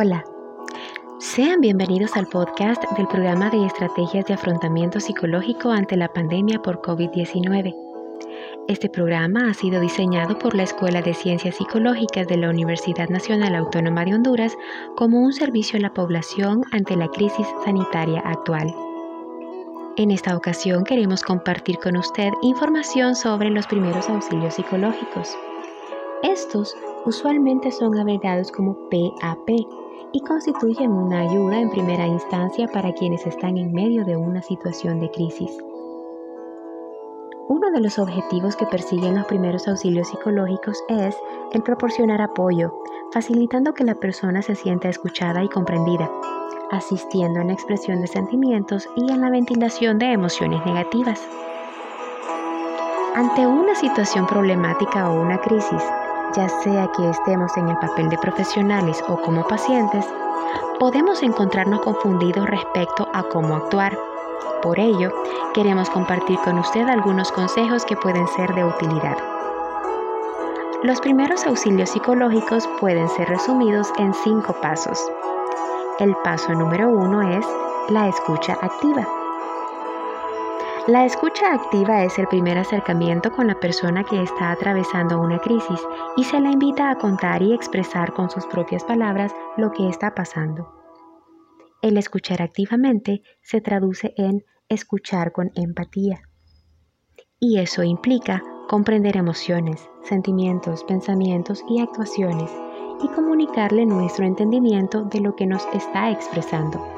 Hola, sean bienvenidos al podcast del programa de estrategias de afrontamiento psicológico ante la pandemia por COVID-19. Este programa ha sido diseñado por la Escuela de Ciencias Psicológicas de la Universidad Nacional Autónoma de Honduras como un servicio a la población ante la crisis sanitaria actual. En esta ocasión queremos compartir con usted información sobre los primeros auxilios psicológicos. Estos usualmente son abreviados como PAP y constituyen una ayuda en primera instancia para quienes están en medio de una situación de crisis. Uno de los objetivos que persiguen los primeros auxilios psicológicos es el proporcionar apoyo, facilitando que la persona se sienta escuchada y comprendida, asistiendo en la expresión de sentimientos y en la ventilación de emociones negativas. Ante una situación problemática o una crisis, ya sea que estemos en el papel de profesionales o como pacientes, podemos encontrarnos confundidos respecto a cómo actuar. Por ello, queremos compartir con usted algunos consejos que pueden ser de utilidad. Los primeros auxilios psicológicos pueden ser resumidos en cinco pasos. El paso número uno es la escucha activa. La escucha activa es el primer acercamiento con la persona que está atravesando una crisis y se la invita a contar y expresar con sus propias palabras lo que está pasando. El escuchar activamente se traduce en escuchar con empatía. Y eso implica comprender emociones, sentimientos, pensamientos y actuaciones y comunicarle nuestro entendimiento de lo que nos está expresando.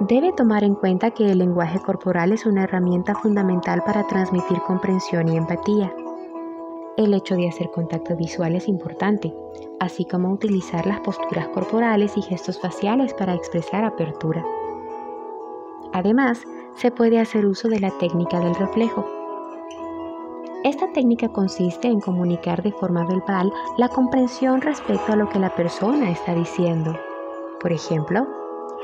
Debe tomar en cuenta que el lenguaje corporal es una herramienta fundamental para transmitir comprensión y empatía. El hecho de hacer contacto visual es importante, así como utilizar las posturas corporales y gestos faciales para expresar apertura. Además, se puede hacer uso de la técnica del reflejo, esta técnica consiste en comunicar de forma verbal la comprensión respecto a lo que la persona está diciendo. Por ejemplo,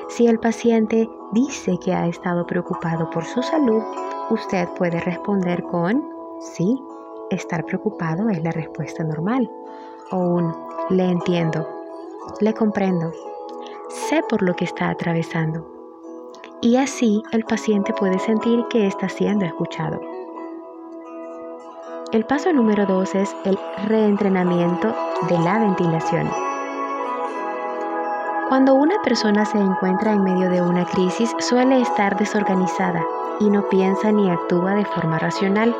si el paciente dice que ha estado preocupado por su salud, usted puede responder con sí, estar preocupado es la respuesta normal. O un le entiendo, le comprendo, sé por lo que está atravesando. Y así el paciente puede sentir que está siendo escuchado. El paso número dos es el reentrenamiento de la ventilación. Cuando una persona se encuentra en medio de una crisis suele estar desorganizada y no piensa ni actúa de forma racional.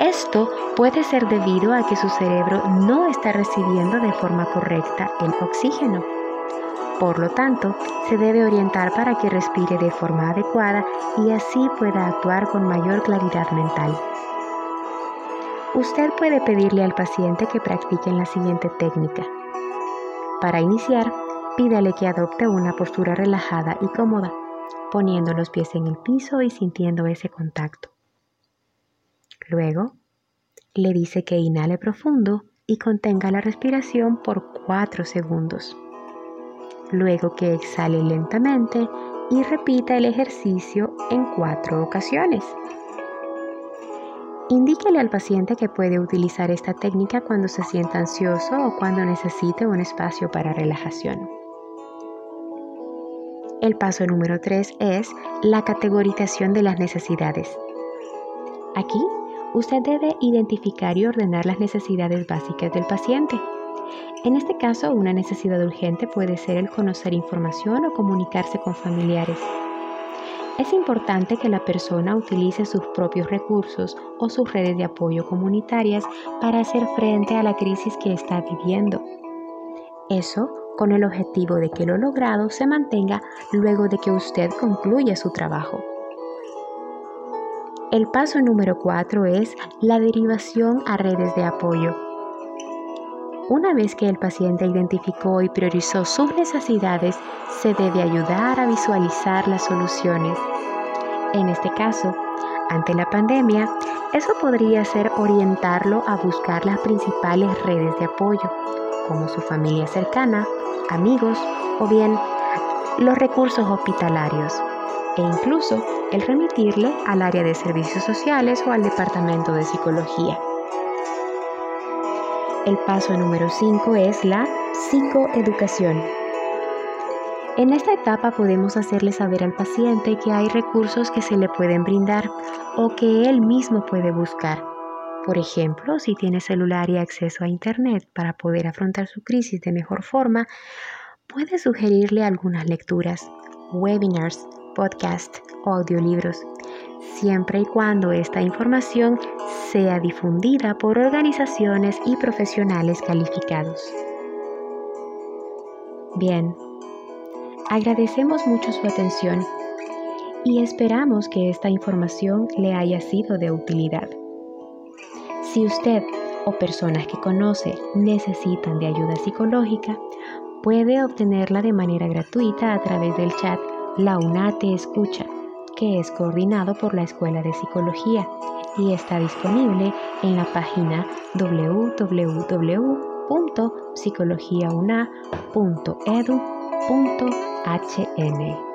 Esto puede ser debido a que su cerebro no está recibiendo de forma correcta el oxígeno. Por lo tanto, se debe orientar para que respire de forma adecuada y así pueda actuar con mayor claridad mental. Usted puede pedirle al paciente que practique la siguiente técnica. Para iniciar, pídale que adopte una postura relajada y cómoda, poniendo los pies en el piso y sintiendo ese contacto. Luego, le dice que inhale profundo y contenga la respiración por 4 segundos. Luego que exhale lentamente y repita el ejercicio en 4 ocasiones. Indíquele al paciente que puede utilizar esta técnica cuando se sienta ansioso o cuando necesite un espacio para relajación. El paso número 3 es la categorización de las necesidades. Aquí, usted debe identificar y ordenar las necesidades básicas del paciente. En este caso, una necesidad urgente puede ser el conocer información o comunicarse con familiares. Es importante que la persona utilice sus propios recursos o sus redes de apoyo comunitarias para hacer frente a la crisis que está viviendo. Eso con el objetivo de que lo logrado se mantenga luego de que usted concluya su trabajo. El paso número 4 es la derivación a redes de apoyo. Una vez que el paciente identificó y priorizó sus necesidades, se debe ayudar a visualizar las soluciones. En este caso, ante la pandemia, eso podría ser orientarlo a buscar las principales redes de apoyo, como su familia cercana, amigos o bien los recursos hospitalarios, e incluso el remitirle al área de servicios sociales o al departamento de psicología. El paso número 5 es la Psicoeducación. En esta etapa podemos hacerle saber al paciente que hay recursos que se le pueden brindar o que él mismo puede buscar. Por ejemplo, si tiene celular y acceso a Internet para poder afrontar su crisis de mejor forma, puede sugerirle algunas lecturas, webinars, podcasts o audiolibros, siempre y cuando esta información sea difundida por organizaciones y profesionales calificados. Bien, agradecemos mucho su atención y esperamos que esta información le haya sido de utilidad. Si usted o personas que conoce necesitan de ayuda psicológica, puede obtenerla de manera gratuita a través del chat La UNATE Escucha, que es coordinado por la Escuela de Psicología y está disponible en la página www.psicologiauna.edu.hm.